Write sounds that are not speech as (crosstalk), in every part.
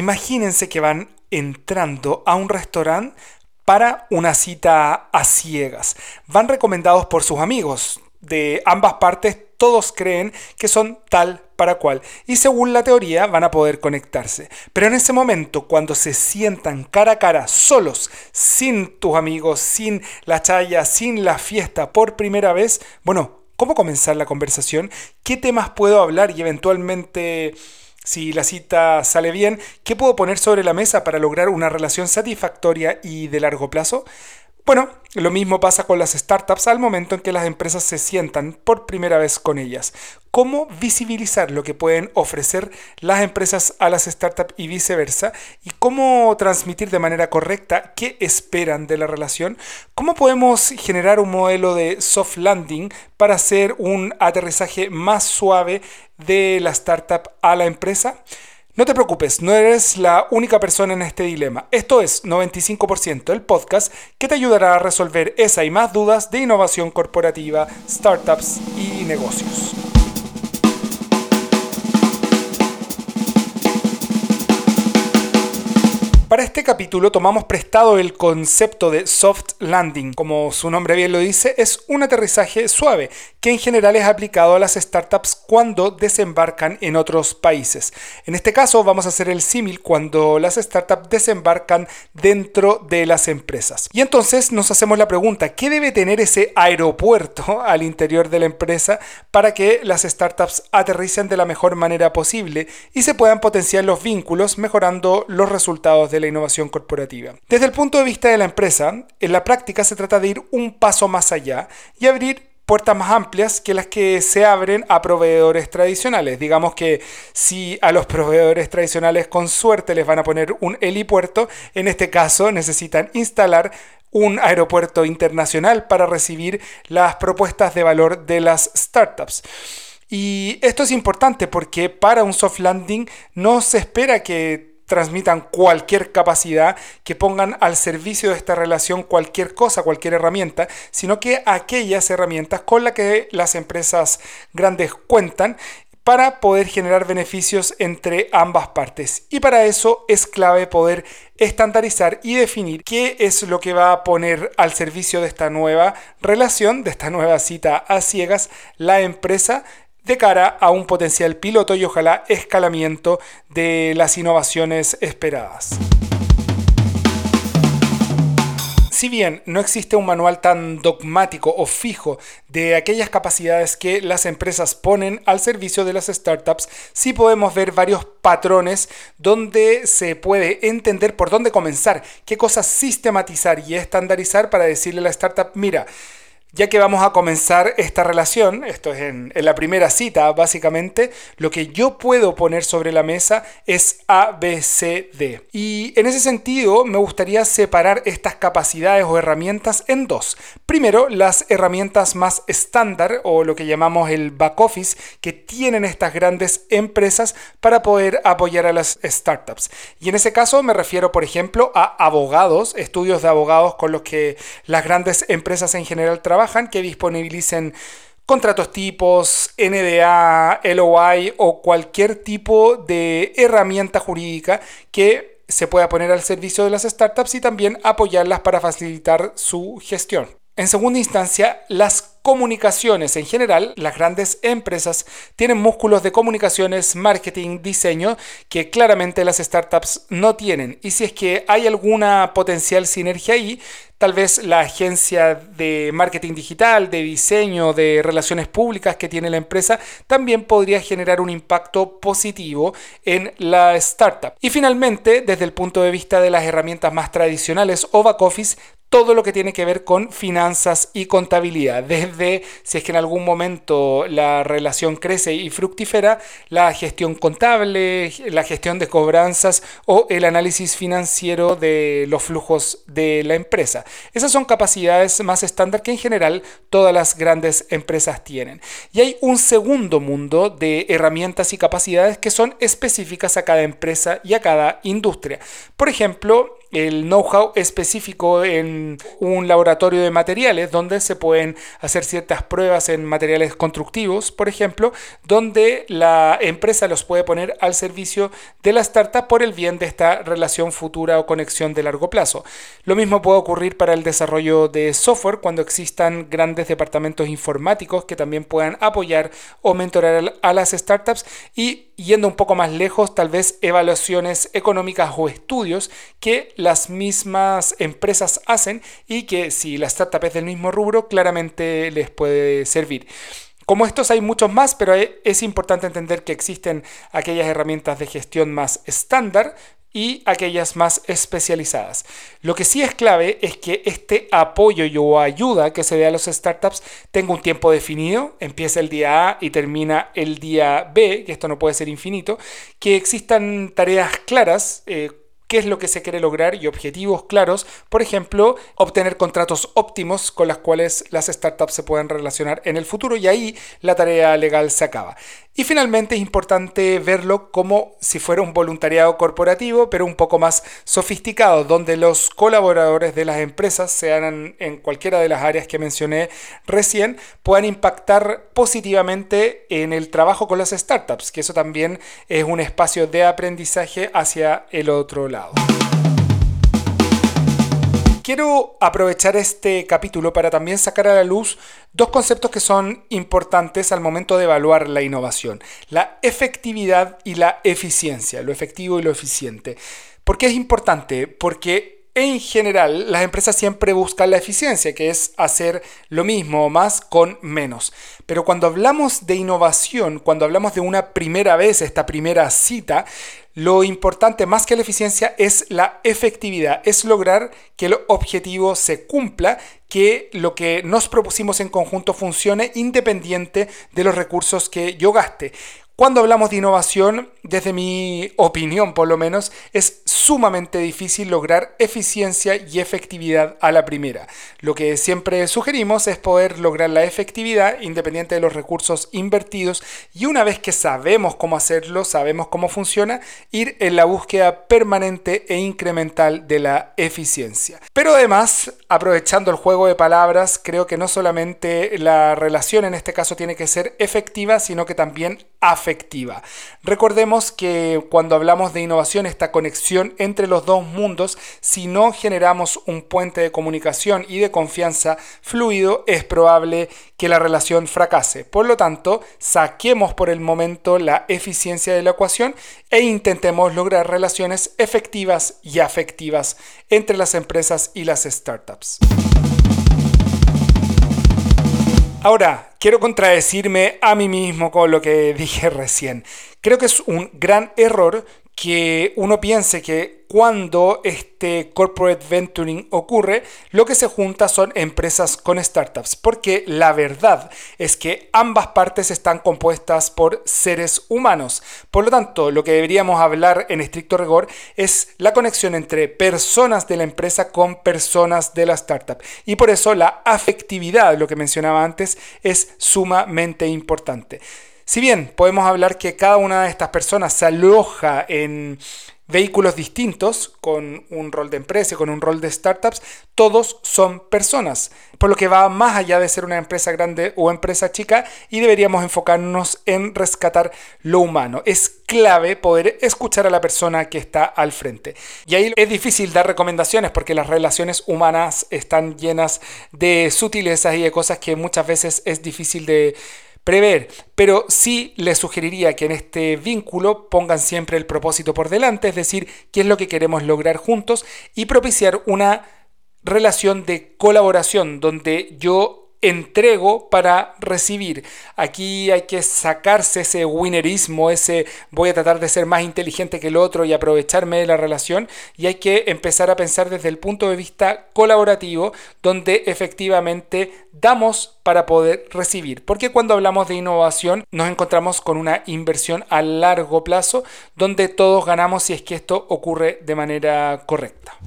Imagínense que van entrando a un restaurante para una cita a ciegas. Van recomendados por sus amigos. De ambas partes todos creen que son tal para cual y según la teoría van a poder conectarse. Pero en ese momento, cuando se sientan cara a cara, solos, sin tus amigos, sin la chaya, sin la fiesta por primera vez, bueno, ¿cómo comenzar la conversación? ¿Qué temas puedo hablar y eventualmente si la cita sale bien, ¿qué puedo poner sobre la mesa para lograr una relación satisfactoria y de largo plazo? Bueno, lo mismo pasa con las startups al momento en que las empresas se sientan por primera vez con ellas. ¿Cómo visibilizar lo que pueden ofrecer las empresas a las startups y viceversa? ¿Y cómo transmitir de manera correcta qué esperan de la relación? ¿Cómo podemos generar un modelo de soft landing para hacer un aterrizaje más suave de la startup a la empresa? No te preocupes, no eres la única persona en este dilema. Esto es 95% el podcast que te ayudará a resolver esa y más dudas de innovación corporativa, startups y negocios. Para este capítulo tomamos prestado el concepto de soft landing. Como su nombre bien lo dice, es un aterrizaje suave que en general es aplicado a las startups cuando desembarcan en otros países. En este caso vamos a hacer el símil cuando las startups desembarcan dentro de las empresas. Y entonces nos hacemos la pregunta, ¿qué debe tener ese aeropuerto (laughs) al interior de la empresa para que las startups aterricen de la mejor manera posible y se puedan potenciar los vínculos mejorando los resultados de la innovación corporativa. Desde el punto de vista de la empresa, en la práctica se trata de ir un paso más allá y abrir puertas más amplias que las que se abren a proveedores tradicionales. Digamos que si a los proveedores tradicionales con suerte les van a poner un helipuerto, en este caso necesitan instalar un aeropuerto internacional para recibir las propuestas de valor de las startups. Y esto es importante porque para un soft landing no se espera que transmitan cualquier capacidad, que pongan al servicio de esta relación cualquier cosa, cualquier herramienta, sino que aquellas herramientas con las que las empresas grandes cuentan para poder generar beneficios entre ambas partes. Y para eso es clave poder estandarizar y definir qué es lo que va a poner al servicio de esta nueva relación, de esta nueva cita a ciegas, la empresa de cara a un potencial piloto y ojalá escalamiento de las innovaciones esperadas. Si bien no existe un manual tan dogmático o fijo de aquellas capacidades que las empresas ponen al servicio de las startups, sí podemos ver varios patrones donde se puede entender por dónde comenzar, qué cosas sistematizar y estandarizar para decirle a la startup, mira, ya que vamos a comenzar esta relación, esto es en, la primera cita básicamente, lo que yo puedo poner sobre la mesa es A, B, C, D. Y en ese sentido me gustaría separar estas capacidades o herramientas en dos. Primero, las herramientas más estándar o lo que llamamos el back office que tienen estas grandes empresas para poder apoyar a las startups. Y en ese caso me refiero, por ejemplo, a abogados, estudios de abogados con los que las grandes empresas en general trabajan que disponibilicen contratos tipos, NDA, LOI o cualquier tipo de herramienta jurídica que se pueda poner al servicio de las startups y también apoyarlas para facilitar su gestión. En segunda instancia, las comunicaciones en general, las grandes empresas tienen músculos de comunicaciones, marketing, diseño que claramente las startups no tienen. Y si es que hay alguna potencial sinergia ahí, tal vez la agencia de marketing digital, de diseño, de relaciones públicas que tiene la empresa, también podría generar un impacto positivo en la startup. Y finalmente, desde el punto de vista de las herramientas más tradicionales o back office, todo lo que tiene que ver con finanzas y contabilidad, desde si es que en algún momento la relación crece y fructífera, la gestión contable, la gestión de cobranzas o el análisis financiero de los flujos de la empresa. Esas son capacidades más estándar que en general todas las grandes empresas tienen. Y hay un segundo mundo de herramientas y capacidades que son específicas a cada empresa y a cada industria. Por ejemplo, el know-how específico en un laboratorio de materiales donde se pueden hacer ciertas pruebas en materiales constructivos, por ejemplo, donde la empresa los puede poner al servicio de la startup por el bien de esta relación futura o conexión de largo plazo. Lo mismo puede ocurrir para el desarrollo de software cuando existan grandes departamentos informáticos que también puedan apoyar o mentorar a las startups y yendo un poco más lejos, tal vez evaluaciones económicas o estudios que las mismas empresas hacen y que si la startup es del mismo rubro, claramente les puede servir. Como estos hay muchos más, pero es importante entender que existen aquellas herramientas de gestión más estándar, y aquellas más especializadas. Lo que sí es clave es que este apoyo o ayuda que se dé a los startups tenga un tiempo definido, empieza el día A y termina el día B, que esto no puede ser infinito, que existan tareas claras, eh, qué es lo que se quiere lograr y objetivos claros. Por ejemplo, obtener contratos óptimos con los cuales las startups se puedan relacionar en el futuro y ahí la tarea legal se acaba. Y finalmente es importante verlo como si fuera un voluntariado corporativo, pero un poco más sofisticado, donde los colaboradores de las empresas, sean en cualquiera de las áreas que mencioné recién, puedan impactar positivamente en el trabajo con las startups, que eso también es un espacio de aprendizaje hacia el otro lado. Quiero aprovechar este capítulo para también sacar a la luz dos conceptos que son importantes al momento de evaluar la innovación, la efectividad y la eficiencia, lo efectivo y lo eficiente. ¿Por qué es importante? Porque en general las empresas siempre buscan la eficiencia, que es hacer lo mismo o más con menos. Pero cuando hablamos de innovación, cuando hablamos de una primera vez, esta primera cita, lo importante más que la eficiencia es la efectividad, es lograr que el objetivo se cumpla, que lo que nos propusimos en conjunto funcione independiente de los recursos que yo gaste. Cuando hablamos de innovación, desde mi opinión por lo menos, es sumamente difícil lograr eficiencia y efectividad a la primera. Lo que siempre sugerimos es poder lograr la efectividad independiente de los recursos invertidos y una vez que sabemos cómo hacerlo, sabemos cómo funciona, ir en la búsqueda permanente e incremental de la eficiencia. Pero además, aprovechando el juego de palabras, creo que no solamente la relación en este caso tiene que ser efectiva, sino que también afectiva. Recordemos que cuando hablamos de innovación, esta conexión entre los dos mundos, si no generamos un puente de comunicación y de confianza fluido, es probable que la relación fracase. Por lo tanto, saquemos por el momento la eficiencia de la ecuación e intentemos lograr relaciones efectivas y afectivas entre las empresas y las startups. Ahora, quiero contradecirme a mí mismo con lo que dije recién. Creo que es un gran error que uno piense que cuando este corporate venturing ocurre, lo que se junta son empresas con startups, porque la verdad es que ambas partes están compuestas por seres humanos. Por lo tanto, lo que deberíamos hablar en estricto rigor es la conexión entre personas de la empresa con personas de la startup. Y por eso la afectividad, lo que mencionaba antes, es sumamente importante. Si bien podemos hablar que cada una de estas personas se aloja en vehículos distintos, con un rol de empresa, con un rol de startups, todos son personas, por lo que va más allá de ser una empresa grande o empresa chica y deberíamos enfocarnos en rescatar lo humano. Es clave poder escuchar a la persona que está al frente. Y ahí es difícil dar recomendaciones porque las relaciones humanas están llenas de sutilezas y de cosas que muchas veces es difícil de prever, pero sí les sugeriría que en este vínculo pongan siempre el propósito por delante, es decir, qué es lo que queremos lograr juntos y propiciar una relación de colaboración donde yo entrego para recibir. Aquí hay que sacarse ese winnerismo, ese voy a tratar de ser más inteligente que el otro y aprovecharme de la relación y hay que empezar a pensar desde el punto de vista colaborativo donde efectivamente damos para poder recibir. Porque cuando hablamos de innovación nos encontramos con una inversión a largo plazo donde todos ganamos si es que esto ocurre de manera correcta.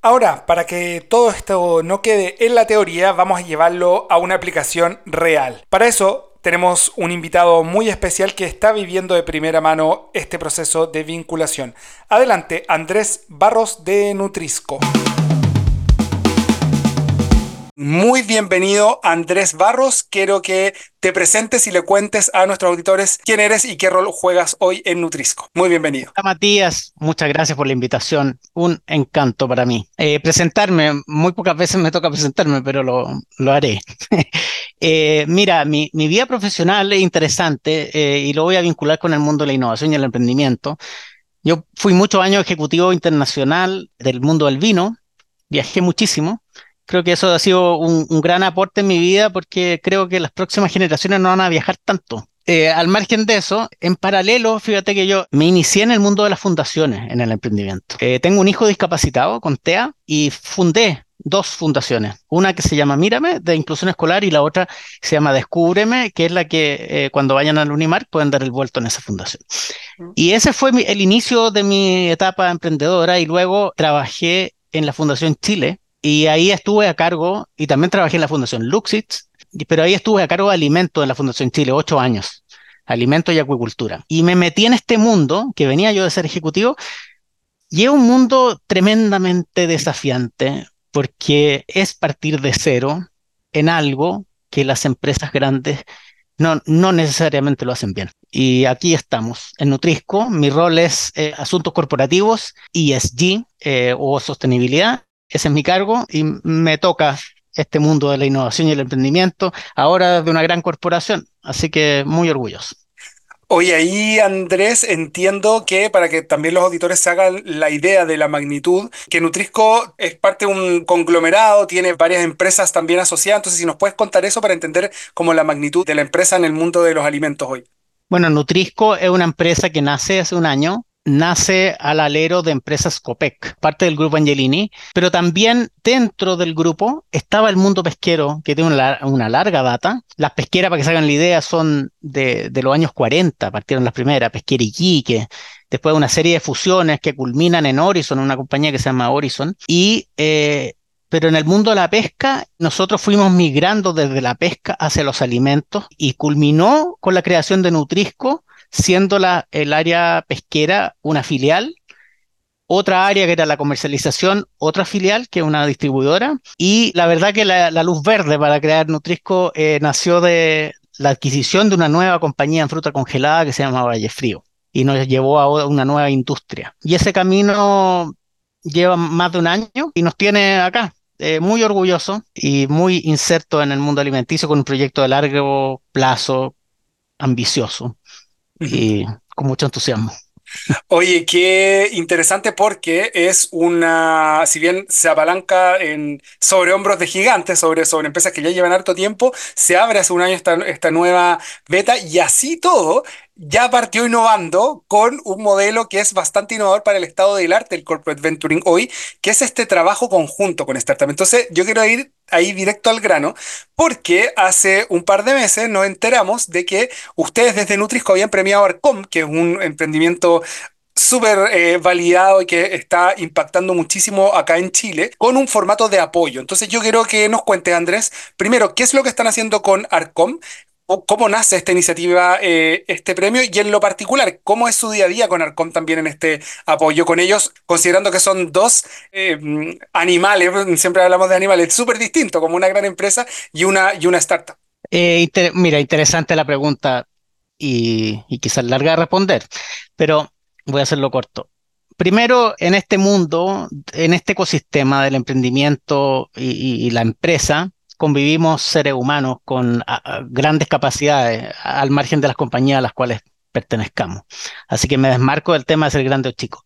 Ahora, para que todo esto no quede en la teoría, vamos a llevarlo a una aplicación real. Para eso, tenemos un invitado muy especial que está viviendo de primera mano este proceso de vinculación. Adelante, Andrés Barros de Nutrisco. Muy bienvenido, Andrés Barros. Quiero que te presentes y le cuentes a nuestros auditores quién eres y qué rol juegas hoy en Nutrisco. Muy bienvenido. Matías, muchas gracias por la invitación. Un encanto para mí. Eh, presentarme, muy pocas veces me toca presentarme, pero lo, lo haré. (laughs) eh, mira, mi, mi, vida profesional es interesante eh, y lo voy a vincular con el mundo de la innovación y el emprendimiento. Yo fui muchos años ejecutivo internacional del mundo del vino, viajé muchísimo creo que eso ha sido un, gran aporte en mi vida porque creo que las próximas generaciones no van a viajar tanto. Eh, al margen de eso, en paralelo, fíjate que yo me inicié en el mundo de las fundaciones, en el emprendimiento. Eh, tengo un hijo discapacitado con TEA y fundé dos fundaciones. Una que se llama Mírame, de inclusión escolar, y la otra se llama Descúbreme, que es la que eh, cuando vayan al Unimar pueden dar el vuelto en esa fundación. Y ese fue el inicio de mi etapa emprendedora y luego trabajé en la Fundación Chile, y ahí estuve a cargo, y también trabajé en la Fundación Luxits, pero ahí estuve a cargo de alimentos en la Fundación Chile, ocho años, alimentos y acuicultura. Y me metí en este mundo, que venía yo de ser ejecutivo, y es un mundo tremendamente desafiante, porque es partir de cero en algo que las empresas grandes no, no necesariamente lo hacen bien. Y aquí estamos en Nutrisco. Mi rol es eh, asuntos corporativos, ESG eh, o sostenibilidad ese es mi cargo y me toca este mundo de la innovación y el emprendimiento, ahora de una gran corporación, así que muy orgulloso. Oye, ahí Andrés, entiendo que para que también los auditores se hagan la idea de la magnitud, que Nutrisco es parte de un conglomerado, tiene varias empresas también asociadas, entonces si nos puedes contar eso para entender como la magnitud de la empresa en el mundo de los alimentos hoy. Bueno, Nutrisco es una empresa que nace hace un año nace al alero de empresas COPEC, parte del grupo Angelini, pero también dentro del grupo estaba el mundo pesquero, que tiene una, larga data. Las pesqueras, para que se hagan la idea, son de, los años 40, partieron las primeras, Pesquera Iquique, después una serie de fusiones que culminan en Horizon, una compañía que se llama Horizon, y eh, pero en el mundo de la pesca, nosotros fuimos migrando desde la pesca hacia los alimentos y culminó con la creación de Nutrisco, siendo el área pesquera una filial, otra área que era la comercialización, otra filial que es una distribuidora, y la verdad que la, luz verde para crear Nutrisco eh, nació de la adquisición de una nueva compañía en fruta congelada que se llama Valle Frío y nos llevó a una nueva industria. Y ese camino lleva más de un año y nos tiene acá, eh, muy orgulloso y muy inserto en el mundo alimenticio con un proyecto de largo plazo, ambicioso y con mucho entusiasmo. Oye, qué interesante porque es una, si bien se apalanca en, sobre hombros de gigantes, sobre, sobre empresas que ya llevan harto tiempo, se abre hace un año esta, esta nueva beta y así todo ya partió innovando con un modelo que es bastante innovador para el estado del arte, el corporate venturing hoy, que es este trabajo conjunto con startup. Entonces, yo quiero ir ahí directo al grano, porque hace un par de meses nos enteramos de que ustedes desde Nutrisco habían premiado Arcom, que es un emprendimiento súper eh, validado y que está impactando muchísimo acá en Chile, con un formato de apoyo. Entonces yo quiero que nos cuentes, Andrés, primero, ¿qué es lo que están haciendo con Arcom? Cómo nace esta iniciativa, eh, este premio y en lo particular, cómo es su día a día con Arcom también en este apoyo con ellos, considerando que son dos eh, animales, siempre hablamos de animales, súper distintos, como una gran empresa y una, y una startup. Eh, mira, interesante la pregunta y, quizás larga de responder, pero voy a hacerlo corto. Primero, en este mundo, en este ecosistema del emprendimiento y la empresa, convivimos seres humanos con grandes capacidades al margen de las compañías a las cuales pertenezcamos. Así que me desmarco del tema de ser grande o chico.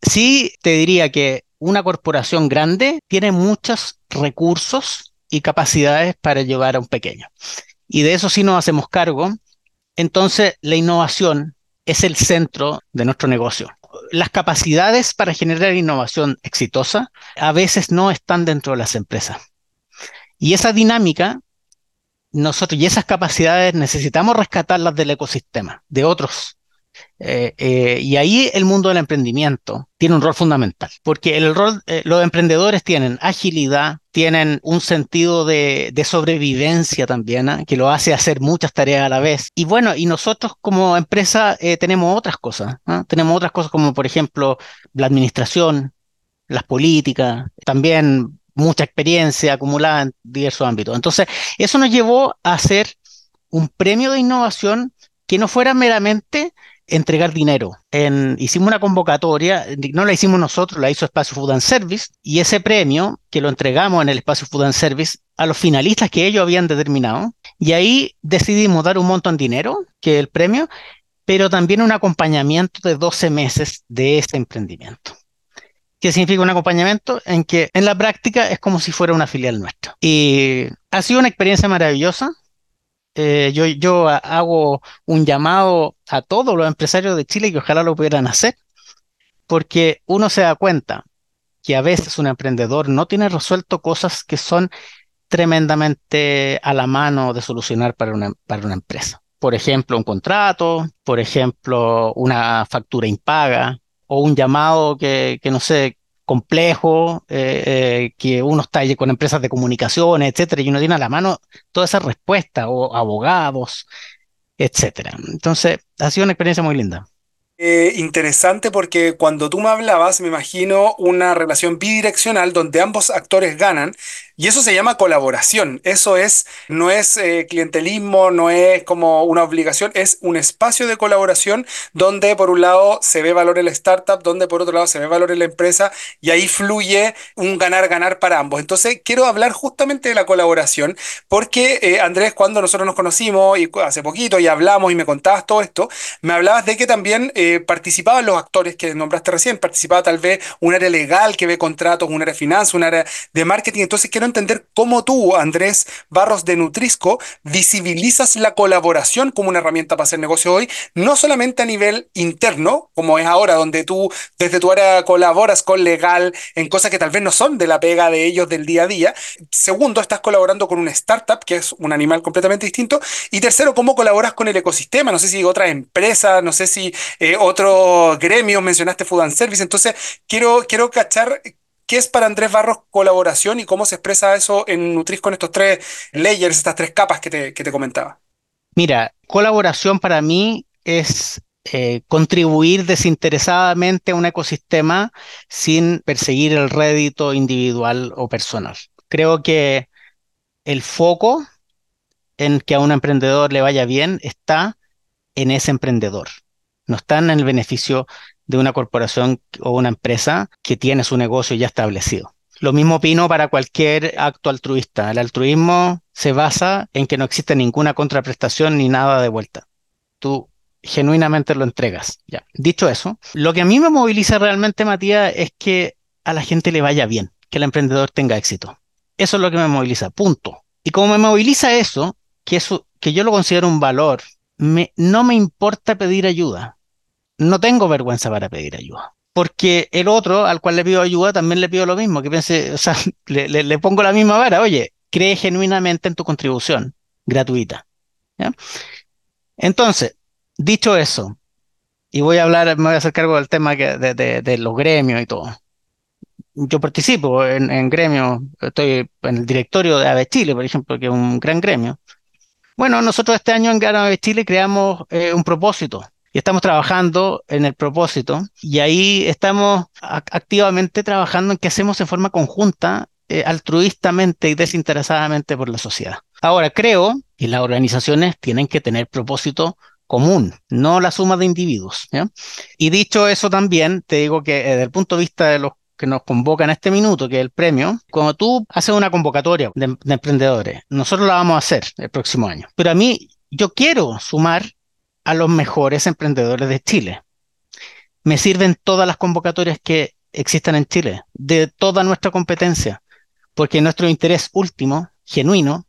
Sí te diría que una corporación grande tiene muchos recursos y capacidades para llevar a un pequeño. Y de eso sí nos hacemos cargo. Entonces, la innovación es el centro de nuestro negocio. Las capacidades para generar innovación exitosa a veces no están dentro de las empresas. Y esa dinámica, nosotros y esas capacidades necesitamos rescatarlas del ecosistema, de otros. Eh, eh, y ahí el mundo del emprendimiento tiene un rol fundamental, porque el rol, eh, los emprendedores tienen agilidad, tienen un sentido de, sobrevivencia también, ¿ah? que lo hace hacer muchas tareas a la vez. Y bueno, y nosotros como empresa tenemos otras cosas, ¿ah? tenemos otras cosas como por ejemplo la administración, las políticas, también mucha experiencia acumulada en diversos ámbitos. Entonces, eso nos llevó a hacer un premio de innovación que no fuera meramente entregar dinero. hicimos una convocatoria, no la hicimos nosotros, la hizo Espacio Food and Service, y ese premio que lo entregamos en el Espacio Food and Service a los finalistas que ellos habían determinado, y ahí decidimos dar un montón de dinero, que es el premio, pero también un acompañamiento de 12 meses de ese emprendimiento. ¿Qué significa un acompañamiento? En que en la práctica es como si fuera una filial nuestra. Y ha sido una experiencia maravillosa. Eh, yo, yo hago un llamado a todos los empresarios de Chile que ojalá lo pudieran hacer, porque uno se da cuenta que a veces un emprendedor no tiene resuelto cosas que son tremendamente a la mano de solucionar para una, para una empresa. Por ejemplo, un contrato, por ejemplo, una factura impaga, o un llamado que, no sé, complejo, eh, eh, que uno está con empresas de comunicaciones, etcétera, y uno tiene a la mano toda esa respuesta, o abogados, etcétera. Entonces, ha sido una experiencia muy linda. Eh, interesante porque cuando tú me hablabas, me imagino una relación bidireccional donde ambos actores ganan y eso se llama colaboración. Eso es, no es eh, clientelismo, no es como una obligación, es un espacio de colaboración donde por un lado se ve valor en la startup, donde por otro lado se ve valor en la empresa y ahí fluye un ganar-ganar para ambos. Entonces quiero hablar justamente de la colaboración porque eh, Andrés, cuando nosotros nos conocimos y hace poquito y hablamos y me contabas todo esto, me hablabas de que también eh, participaban los actores que nombraste recién, participaba tal vez un área legal que ve contratos, un área de finanzas, un área de marketing. Entonces quiero entender cómo tú, Andrés Barros de Nutrisco, visibilizas la colaboración como una herramienta para hacer negocio hoy, no solamente a nivel interno, como es ahora, donde tú desde tu área colaboras con legal en cosas que tal vez no son de la pega de ellos del día a día. Segundo, estás colaborando con una startup, que es un animal completamente distinto. Y tercero, cómo colaboras con el ecosistema. No sé si otras empresas, no sé si eh, otros gremios, mencionaste Food and Service. Entonces, quiero, quiero cachar ¿Qué es para Andrés Barros colaboración y cómo se expresa eso en Nutris con estos tres layers, estas tres capas que te, comentaba? Mira, colaboración para mí es eh, contribuir desinteresadamente a un ecosistema sin perseguir el rédito individual o personal. Creo que el foco en que a un emprendedor le vaya bien está en ese emprendedor, no está en el beneficio de una corporación o una empresa que tiene su negocio ya establecido. Lo mismo opino para cualquier acto altruista. El altruismo se basa en que no existe ninguna contraprestación ni nada de vuelta. Tú genuinamente lo entregas. Ya. Dicho eso, lo que a mí me moviliza realmente, Matías, es que a la gente le vaya bien, que el emprendedor tenga éxito. Eso es lo que me moviliza, punto. Y como me moviliza eso, que, eso, que yo lo considero un valor, me, no me importa pedir ayuda no tengo vergüenza para pedir ayuda. Porque el otro al cual le pido ayuda también le pido lo mismo, que piense, o sea, (laughs) le, pongo la misma vara, oye, cree genuinamente en tu contribución gratuita. Entonces, dicho eso, y voy a hablar, me voy a hacer cargo del tema de, los gremios y todo. Yo participo en, gremios, estoy en el directorio de AVE Chile, por ejemplo, que es un gran gremio. Bueno, nosotros este año en AVE Chile creamos eh, un propósito y estamos trabajando en el propósito y ahí estamos activamente trabajando en qué hacemos en forma conjunta, eh, altruistamente y desinteresadamente por la sociedad. Ahora, creo que las organizaciones tienen que tener propósito común, no la suma de individuos. Y dicho eso también, te digo que desde el punto de vista de los que nos convocan este minuto, que es el premio, cuando tú haces una convocatoria de, de emprendedores, nosotros la vamos a hacer el próximo año. Pero a mí, yo quiero sumar a los mejores emprendedores de Chile. Me sirven todas las convocatorias que existan en Chile, de toda nuestra competencia, porque nuestro interés último, genuino,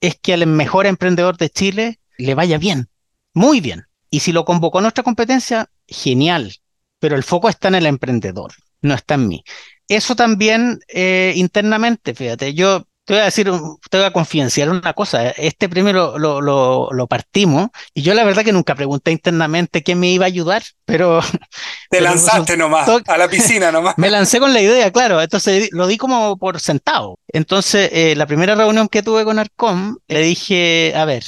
es que al mejor emprendedor de Chile le vaya bien, muy bien. Y si lo convocó nuestra competencia, genial, pero el foco está en el emprendedor, no está en mí. Eso también eh, internamente, fíjate, yo te voy a decir, te voy a confidenciar una cosa. Este premio lo, lo, lo, partimos y yo la verdad que nunca pregunté internamente quién me iba a ayudar, pero... (laughs) Te (laughs) lanzaste nomás, a la piscina nomás. (laughs) me lancé con la idea, claro. Entonces lo di como por sentado. Entonces, eh, la primera reunión que tuve con Arcom, le dije, a ver,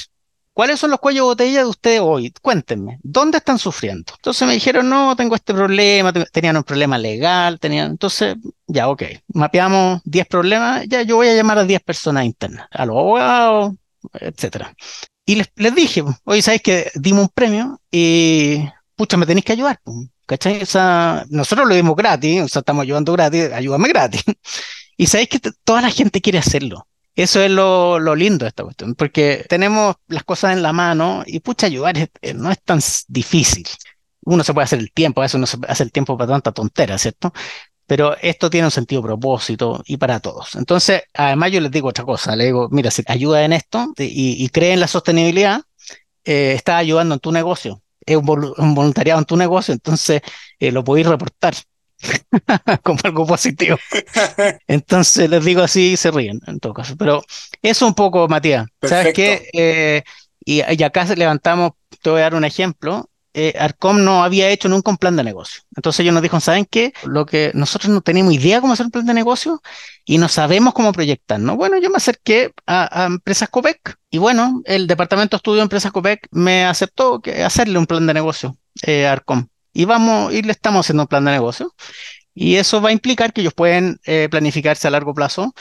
¿Cuáles son los cuellos de botella de ustedes hoy? Cuéntenme, ¿dónde están sufriendo? Entonces me dijeron, no, tengo este problema, tenían un problema legal, tenían, entonces, ya, ok, mapeamos 10 problemas, ya yo voy a llamar a 10 personas internas, a los abogados, etcétera. Y les, dije, oye, ¿sabéis que dimos un premio y, pucha, me tenéis que ayudar? ¿Cachai? O sea, nosotros lo dimos gratis, o sea, estamos ayudando gratis, ayúdame gratis. (laughs) Y sabéis que toda la gente quiere hacerlo. Eso es lo, lindo de esta cuestión, porque tenemos las cosas en la mano y pucha, ayudar eh, no es tan difícil. Uno se puede hacer el tiempo, a veces no se hace el tiempo para tanta tontera, ¿cierto? Pero esto tiene un sentido propósito y para todos. Entonces, además yo les digo otra cosa, le digo, mira, si ayuda en esto y, y cree en la sostenibilidad, eh, está ayudando en tu negocio, es un, voluntariado en tu negocio, entonces eh, lo podéis reportar. (laughs) como algo positivo. Entonces les digo así y se ríen en todo caso. Pero eso un poco, Matías. ¿Sabes qué? Eh, y, y, acá levantamos, te voy a dar un ejemplo. Eh, Arcom no había hecho nunca un plan de negocio. Entonces ellos nos dijeron, ¿saben qué? Lo que nosotros no teníamos idea cómo hacer un plan de negocio y no sabemos cómo proyectar, ¿no? Bueno, yo me acerqué a, Empresas Copec y bueno, el departamento de estudio de Empresas Copec me aceptó que hacerle un plan de negocio eh, a Arcom y vamos, y le estamos haciendo un plan de negocio. Y eso va a implicar que ellos pueden eh, planificarse a largo plazo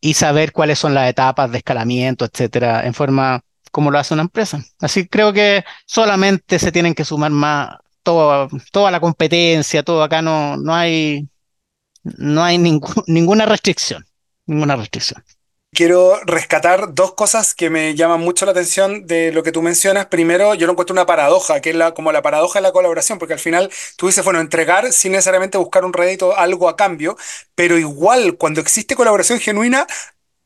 y saber cuáles son las etapas de escalamiento, etcétera, en forma como lo hace una empresa. Así creo que solamente se tienen que sumar más toda, toda la competencia, todo acá no, no hay, no hay (laughs) ninguna restricción, ninguna restricción quiero rescatar dos cosas que me llaman mucho la atención de lo que tú mencionas. Primero, yo lo encuentro una paradoja, que es la, como la paradoja de la colaboración, porque al final tú dices, bueno, entregar sin necesariamente buscar un rédito, algo a cambio, pero igual cuando existe colaboración genuina,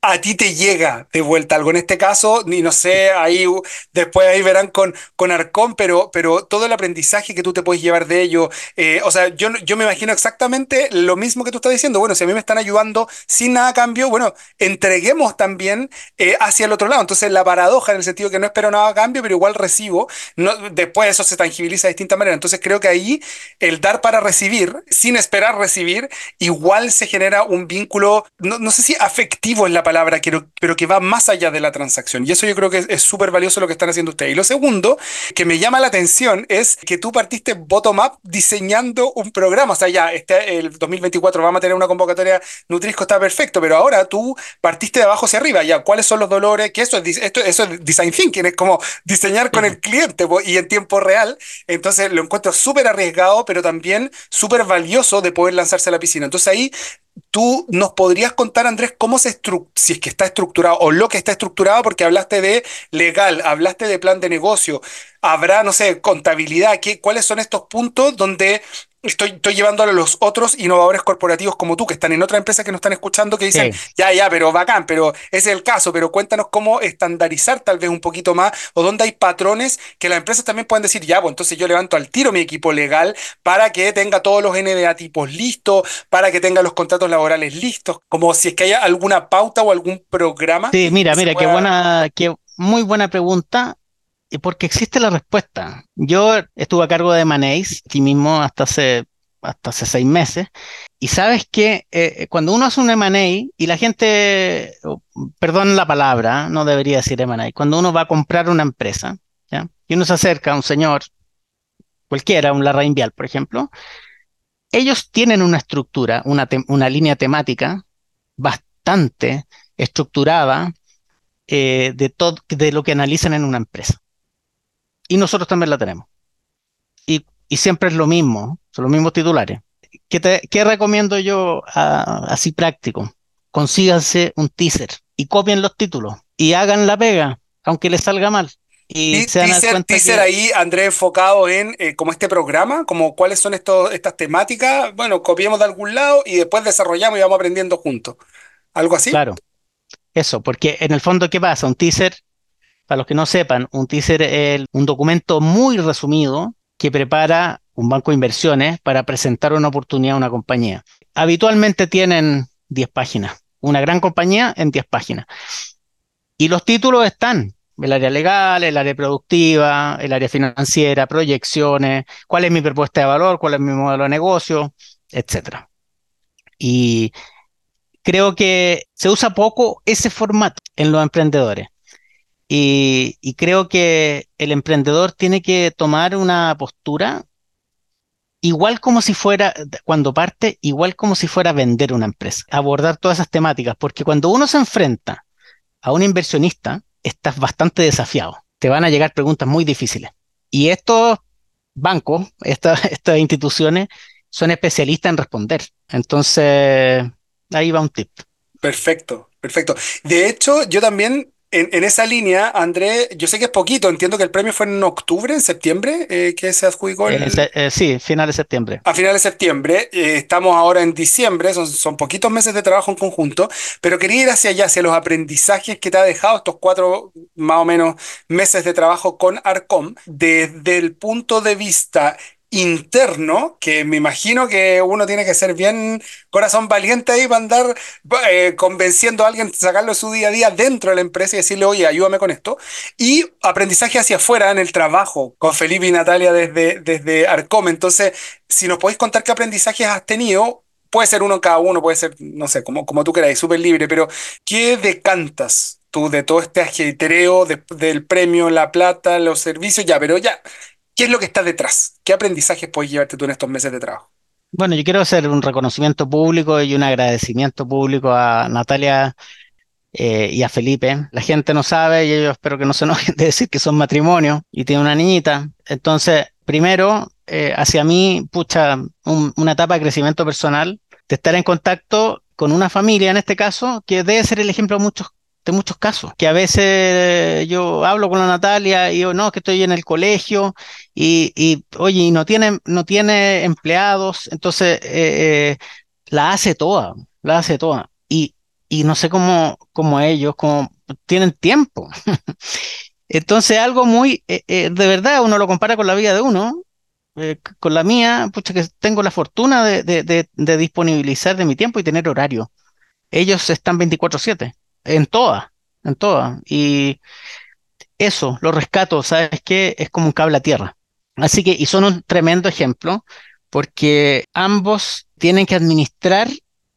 a ti te llega de vuelta algo. En este caso, ni no sé, ahí después ahí verán con, con Arcón, pero, pero todo el aprendizaje que tú te puedes llevar de ello. Eh, o sea, yo, yo me imagino exactamente lo mismo que tú estás diciendo. Bueno, si a mí me están ayudando sin nada a cambio, bueno, entreguemos también eh, hacia el otro lado. Entonces, la paradoja en el sentido que no espero nada a cambio, pero igual recibo, después eso se tangibiliza de distinta manera. Entonces, creo que ahí el dar para recibir, sin esperar recibir, igual se genera un vínculo, no, no sé si afectivo es la palabra palabra, pero, que va más allá de la transacción. Y eso yo creo que es súper valioso lo que están haciendo ustedes. Y lo segundo, que me llama la atención, es que tú partiste bottom-up diseñando un programa. O sea, ya este, el 2024 vamos a tener una convocatoria Nutrisco, está perfecto, pero ahora tú partiste de abajo hacia arriba. Ya, ¿cuáles son los dolores? Que eso es, esto, eso es design thinking, es como diseñar con el cliente y en tiempo real. Entonces lo encuentro súper arriesgado, pero también súper valioso de poder lanzarse a la piscina. Entonces ahí ¿Tú nos podrías contar, Andrés, cómo se si es que está estructurado o lo que está estructurado? Porque hablaste de legal, hablaste de plan de negocio, habrá, no sé, contabilidad, ¿qué, ¿cuáles son estos puntos donde estoy, estoy llevándolo a los otros innovadores corporativos como tú, que están en otra empresa que nos están escuchando, que dicen, ya, ya, pero bacán, pero ese es el caso, pero cuéntanos cómo estandarizar tal vez un poquito más, o dónde hay patrones que las empresas también pueden decir, ya, pues entonces yo levanto al tiro mi equipo legal para que tenga todos los NDA tipos listos, para que tenga los contratos laborales listos, como si es que haya alguna pauta o algún programa. Sí, mira, mira, qué buena, qué muy buena pregunta porque existe la respuesta. Yo estuve a cargo de Maneis aquí mismo hasta hace, hasta hace seis meses. Y sabes que eh, cuando uno hace un M&A y la gente, perdón la palabra, no debería decir M&A, cuando uno va a comprar una empresa, ¿ya? y uno se acerca a un señor, cualquiera, un Larraín Vial, por ejemplo, ellos tienen una estructura, una, una línea temática bastante estructurada eh, de, de lo que analizan en una empresa y nosotros también la tenemos. Y, siempre es lo mismo, son los mismos titulares. ¿Qué, te, qué recomiendo yo así práctico? Consíganse un teaser y copien los títulos y hagan la pega, aunque les salga mal. Y se teaser, teaser ahí, Andrés, enfocado en eh, como este programa, como cuáles son estos, estas temáticas. Bueno, copiemos de algún lado y después desarrollamos y vamos aprendiendo juntos. ¿Algo así? Claro. Eso, porque en el fondo, ¿qué pasa? Un teaser para los que no sepan, un teaser es un documento muy resumido que prepara un banco de inversiones para presentar una oportunidad a una compañía. Habitualmente tienen 10 páginas, una gran compañía en 10 páginas. Y los títulos están, el área legal, el área productiva, el área financiera, proyecciones, cuál es mi propuesta de valor, cuál es mi modelo de negocio, etc. Y creo que se usa poco ese formato en los emprendedores. Y, creo que el emprendedor tiene que tomar una postura igual como si fuera, cuando parte, igual como si fuera vender una empresa, abordar todas esas temáticas, porque cuando uno se enfrenta a un inversionista, estás bastante desafiado. Te van a llegar preguntas muy difíciles. Y estos bancos, (laughs) estas, estas instituciones, son especialistas en responder. Entonces, ahí va un tip. Perfecto, perfecto. De hecho, yo también en, esa línea, André, yo sé que es poquito, entiendo que el premio fue en octubre, en septiembre, eh, que se adjudicó. El... Eh, eh, sí, final de septiembre. A final de septiembre, estamos ahora en diciembre, son, son poquitos meses de trabajo en conjunto, pero quería ir hacia allá, hacia los aprendizajes que te ha dejado estos cuatro más o menos meses de trabajo con Arcom, desde el punto de vista interno, que me imagino que uno tiene que ser bien corazón valiente ahí para andar eh, convenciendo a alguien, sacarlo de su día a día dentro de la empresa y decirle, oye, ayúdame con esto. Y aprendizaje hacia afuera en el trabajo con Felipe y Natalia desde, desde Arcom. Entonces, si nos podéis contar qué aprendizajes has tenido, puede ser uno cada uno, puede ser, no sé, como, como tú queráis, súper libre, pero ¿qué decantas? tú de todo este ajetreo del premio, la plata, los servicios, ya, pero ya, ¿Qué es lo que está detrás? ¿Qué aprendizajes puedes llevarte tú en estos meses de trabajo? Bueno, yo quiero hacer un reconocimiento público y un agradecimiento público a Natalia eh, y a Felipe. La gente no sabe y ellos espero que no se enojen de decir que son matrimonio y tienen una niñita. Entonces, primero, eh, hacia mí, pucha, una etapa de crecimiento personal, de estar en contacto con una familia, en este caso, que debe ser el ejemplo de muchos de muchos casos, que a veces yo hablo con la Natalia y yo, no, que estoy en el colegio y, y oye, no tiene, no tiene empleados, entonces eh, eh, la hace toda, la hace toda. Y, y no sé cómo, cómo ellos, cómo tienen tiempo. (laughs) entonces algo muy, eh, de verdad, uno lo compara con la vida de uno, con la mía, pucha que tengo la fortuna de, de, de, de disponibilizar de mi tiempo y tener horario. Ellos están 24/7 en todas, en todas. Y eso, lo rescato, ¿sabes qué? Es como un cable a tierra. Así que, y son un tremendo ejemplo, porque ambos tienen que administrar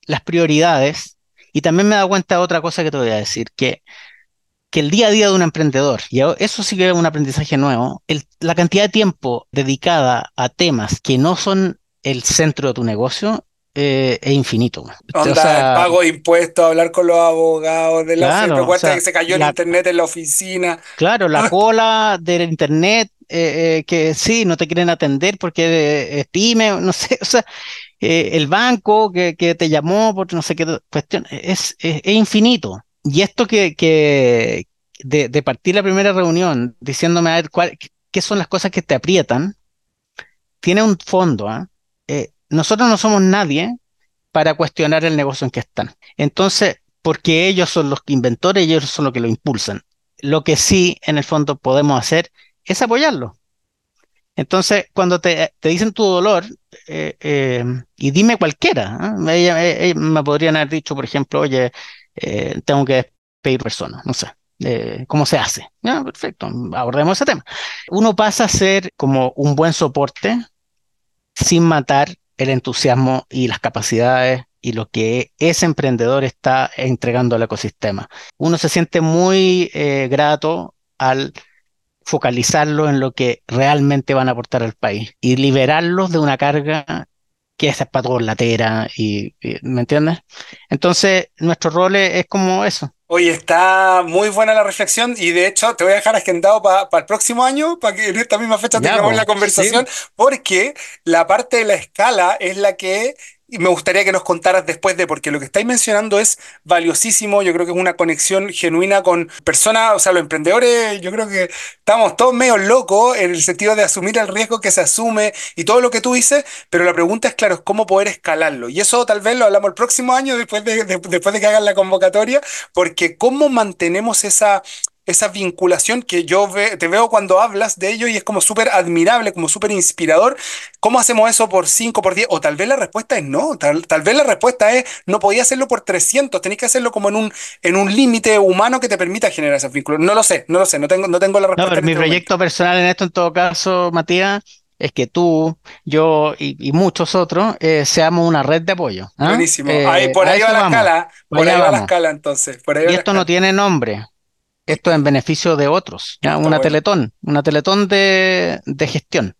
las prioridades. Y también me dado cuenta de otra cosa que te voy a decir, que, que el día a día de un emprendedor, y eso sí que es un aprendizaje nuevo, la cantidad de tiempo dedicada a temas que no son el centro de tu negocio eh, es infinito. Onda, pago impuestos, hablar con los abogados de la claro, que se cayó el internet en la oficina. Claro, la (laughs) cola del internet, eh, eh, que sí, no te quieren atender porque es pyme, no sé, (laughs) o sea, el banco que, que, te llamó por no sé qué cuestión, es, es, infinito. Y esto que, que de, de, partir la primera reunión diciéndome a ver cuál, qué son las cosas que te aprietan, tiene un fondo, ¿ah? Nosotros no somos nadie para cuestionar el negocio en que están. Entonces, porque ellos son los inventores ellos son los que lo impulsan. Lo que sí, en el fondo, podemos hacer es apoyarlo. Entonces, cuando te, dicen tu dolor, eh, eh, y dime cualquiera, ¿eh? me podrían haber dicho, por ejemplo, oye, tengo que despedir personas, no sé. ¿Cómo se hace? perfecto, abordemos ese tema. Uno pasa a ser como un buen soporte sin matar el entusiasmo y las capacidades y lo que ese emprendedor está entregando al ecosistema. Uno se siente muy eh, grato al focalizarlo en lo que realmente van a aportar al país y liberarlos de una carga que es para todos latera y, ¿me entiendes? Entonces, nuestro rol es como eso, Oye, está muy buena la reflexión y de hecho te voy a dejar agendado para el próximo año, para que en esta misma fecha tengamos la conversación, porque la parte de la escala es la que y me gustaría que nos contaras después de, porque lo que estáis mencionando es valiosísimo, yo creo que es una conexión genuina con personas, o sea, los emprendedores, yo creo que estamos todos medio locos en el sentido de asumir el riesgo que se asume y todo lo que tú dices, pero la pregunta es, claro, es cómo poder escalarlo. Y eso tal vez lo hablamos el próximo año después de, después de que hagan la convocatoria, porque cómo mantenemos esa esa vinculación que yo te veo cuando hablas de ello y es como súper admirable, como súper inspirador. ¿Cómo hacemos eso por 5, por 10? O tal vez la respuesta es no, tal, vez la respuesta es no podía hacerlo por 300, tenéis que hacerlo como en un, en un límite humano que te permita generar esos vínculos. No lo sé, no lo sé, no tengo, no tengo la respuesta. No, pero mi este proyecto personal en esto en todo caso, Matías, es que tú, yo y, muchos otros eh, seamos una red de apoyo. ¿ah? Buenísimo. ahí, por ahí va la escala. Por, ahí va la escala entonces. y esto no tiene nombre. Esto es en beneficio de otros. Una teletón. Una teletón de, de gestión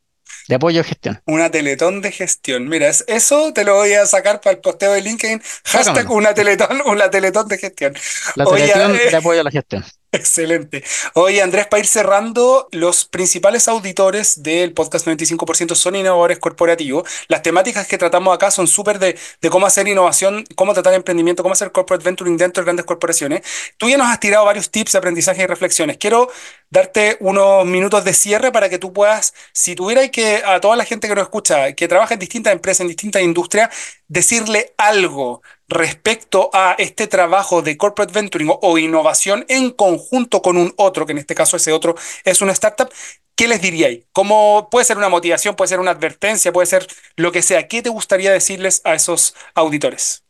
de apoyo a gestión. Una teletón de gestión. Mira, eso te lo voy a sacar para el posteo de LinkedIn. Hashtag una teletón, una teletón de gestión. La teletón de apoyo a la gestión. (laughs) Excelente. Oye, Andrés, para ir cerrando, los principales auditores del podcast 95% son innovadores corporativos. Las temáticas que tratamos acá son súper de, cómo hacer innovación, cómo tratar emprendimiento, cómo hacer corporate venturing dentro de grandes corporaciones. Tú ya nos has tirado varios tips de aprendizaje y reflexiones. Quiero darte unos minutos de cierre para que tú puedas, si tuvieras que, a toda la gente que nos escucha, que trabaja en distintas empresas, en distintas industrias, decirle algo respecto a este trabajo de corporate venturing o, innovación en conjunto con un otro, que en este caso ese otro es una startup, ¿qué les diríais? ¿Cómo puede ser una motivación, puede ser una advertencia, puede ser lo que sea? ¿Qué te gustaría decirles a esos auditores?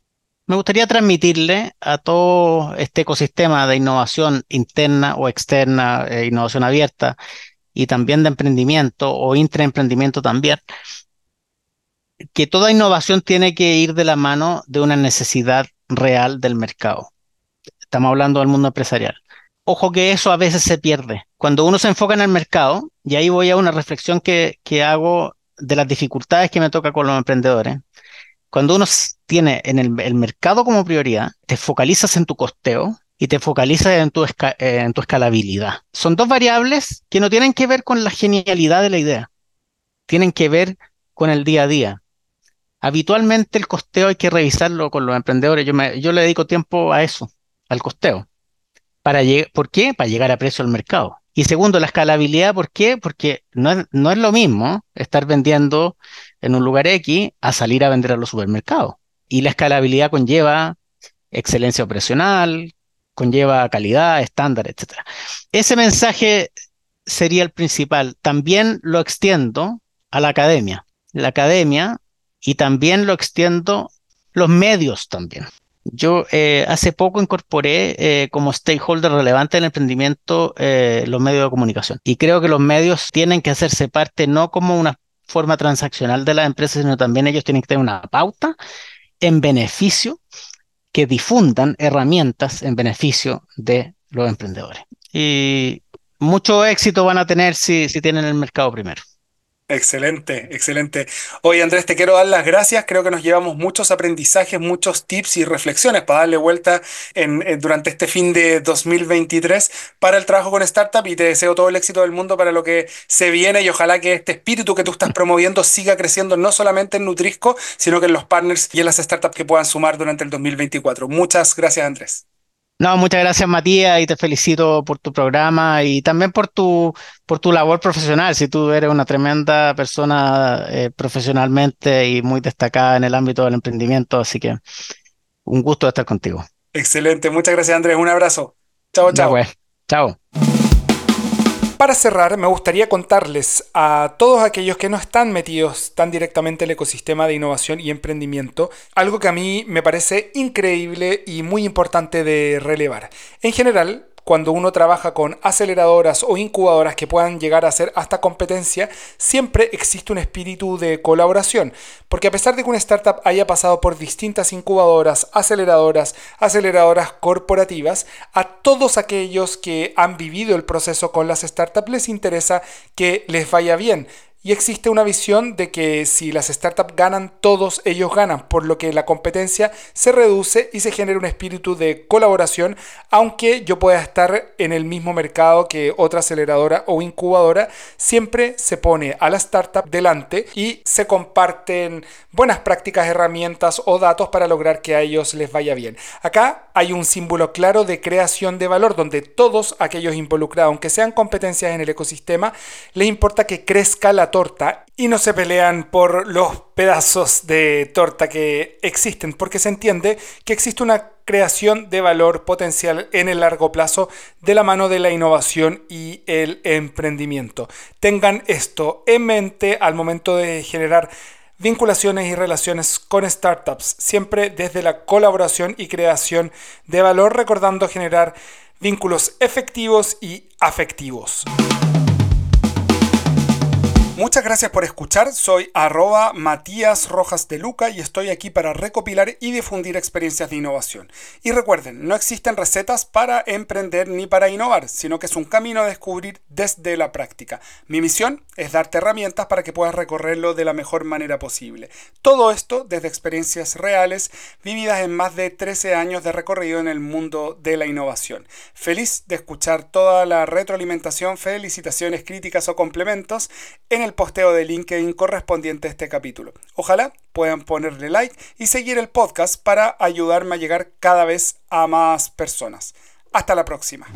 Me gustaría transmitirle a todo este ecosistema de innovación interna o externa, eh, innovación abierta y también de emprendimiento o intraemprendimiento también, que toda innovación tiene que ir de la mano de una necesidad real del mercado. Estamos hablando del mundo empresarial. Ojo que eso a veces se pierde. Cuando uno se enfoca en el mercado, y ahí voy a una reflexión que, que hago de las dificultades que me toca con los emprendedores. Cuando uno tiene en el, mercado como prioridad, te focalizas en tu costeo y te focalizas en tu, en tu escalabilidad. Son dos variables que no tienen que ver con la genialidad de la idea, tienen que ver con el día a día. Habitualmente el costeo hay que revisarlo con los emprendedores. Yo, yo le dedico tiempo a eso, al costeo. Para ¿Por qué? Para llegar a precio al mercado. Y segundo, la escalabilidad, ¿por qué? Porque no es, no es lo mismo estar vendiendo en un lugar X a salir a vender a los supermercados. Y la escalabilidad conlleva excelencia operacional, conlleva calidad, estándar, etc. Ese mensaje sería el principal. También lo extiendo a la academia. La academia y también lo extiendo los medios también. Yo eh, hace poco incorporé eh, como stakeholder relevante en el emprendimiento eh, los medios de comunicación y creo que los medios tienen que hacerse parte no como una forma transaccional de las empresas, sino también ellos tienen que tener una pauta en beneficio que difundan herramientas en beneficio de los emprendedores. Y mucho éxito van a tener si tienen el mercado primero. Excelente, excelente. Oye Andrés, te quiero dar las gracias. Creo que nos llevamos muchos aprendizajes, muchos tips y reflexiones para darle vuelta en, durante este fin de 2023 para el trabajo con Startup y te deseo todo el éxito del mundo para lo que se viene y ojalá que este espíritu que tú estás promoviendo siga creciendo no solamente en Nutrisco, sino que en los partners y en las startups que puedan sumar durante el 2024. Muchas gracias Andrés. No, muchas gracias Matías y te felicito por tu programa y también por tu, por tu labor profesional. Si tú eres una tremenda persona eh, profesionalmente y muy destacada en el ámbito del emprendimiento, así que un gusto estar contigo. Excelente, muchas gracias Andrés, un abrazo. Chao, chao. Pues. Chao. Para cerrar, me gustaría contarles a todos aquellos que no están metidos tan directamente en el ecosistema de innovación y emprendimiento, algo que a mí me parece increíble y muy importante de relevar. En general, cuando uno trabaja con aceleradoras o incubadoras que puedan llegar a ser hasta competencia, siempre existe un espíritu de colaboración. Porque a pesar de que una startup haya pasado por distintas incubadoras, aceleradoras, aceleradoras corporativas, a todos aquellos que han vivido el proceso con las startups les interesa que les vaya bien y existe una visión de que si las startups ganan, todos ellos ganan, por lo que la competencia se reduce y se genera un espíritu de colaboración, aunque yo pueda estar en el mismo mercado que otra aceleradora o incubadora, siempre se pone a la startup delante y se comparten buenas prácticas, herramientas o datos para lograr que a ellos les vaya bien. Acá hay un símbolo claro de creación de valor, donde todos aquellos involucrados, aunque sean competencias en el ecosistema, les importa que crezca la torta y no se pelean por los pedazos de torta que existen, porque se entiende que existe una creación de valor potencial en el largo plazo de la mano de la innovación y el emprendimiento. Tengan esto en mente al momento de generar vinculaciones y relaciones con startups, siempre desde la colaboración y creación de valor, recordando generar vínculos efectivos y afectivos. Muchas gracias por escuchar, soy arroba Matías Rojas de Luca y estoy aquí para recopilar y difundir experiencias de innovación. Y recuerden, no existen recetas para emprender ni para innovar, sino que es un camino a descubrir desde la práctica. Mi misión es darte herramientas para que puedas recorrerlo de la mejor manera posible. Todo esto desde experiencias reales vividas en más de 13 años de recorrido en el mundo de la innovación. Feliz de escuchar toda la retroalimentación, felicitaciones, críticas o complementos en el posteo de LinkedIn correspondiente a este capítulo. Ojalá puedan ponerle like y seguir el podcast para ayudarme a llegar cada vez a más personas. Hasta la próxima.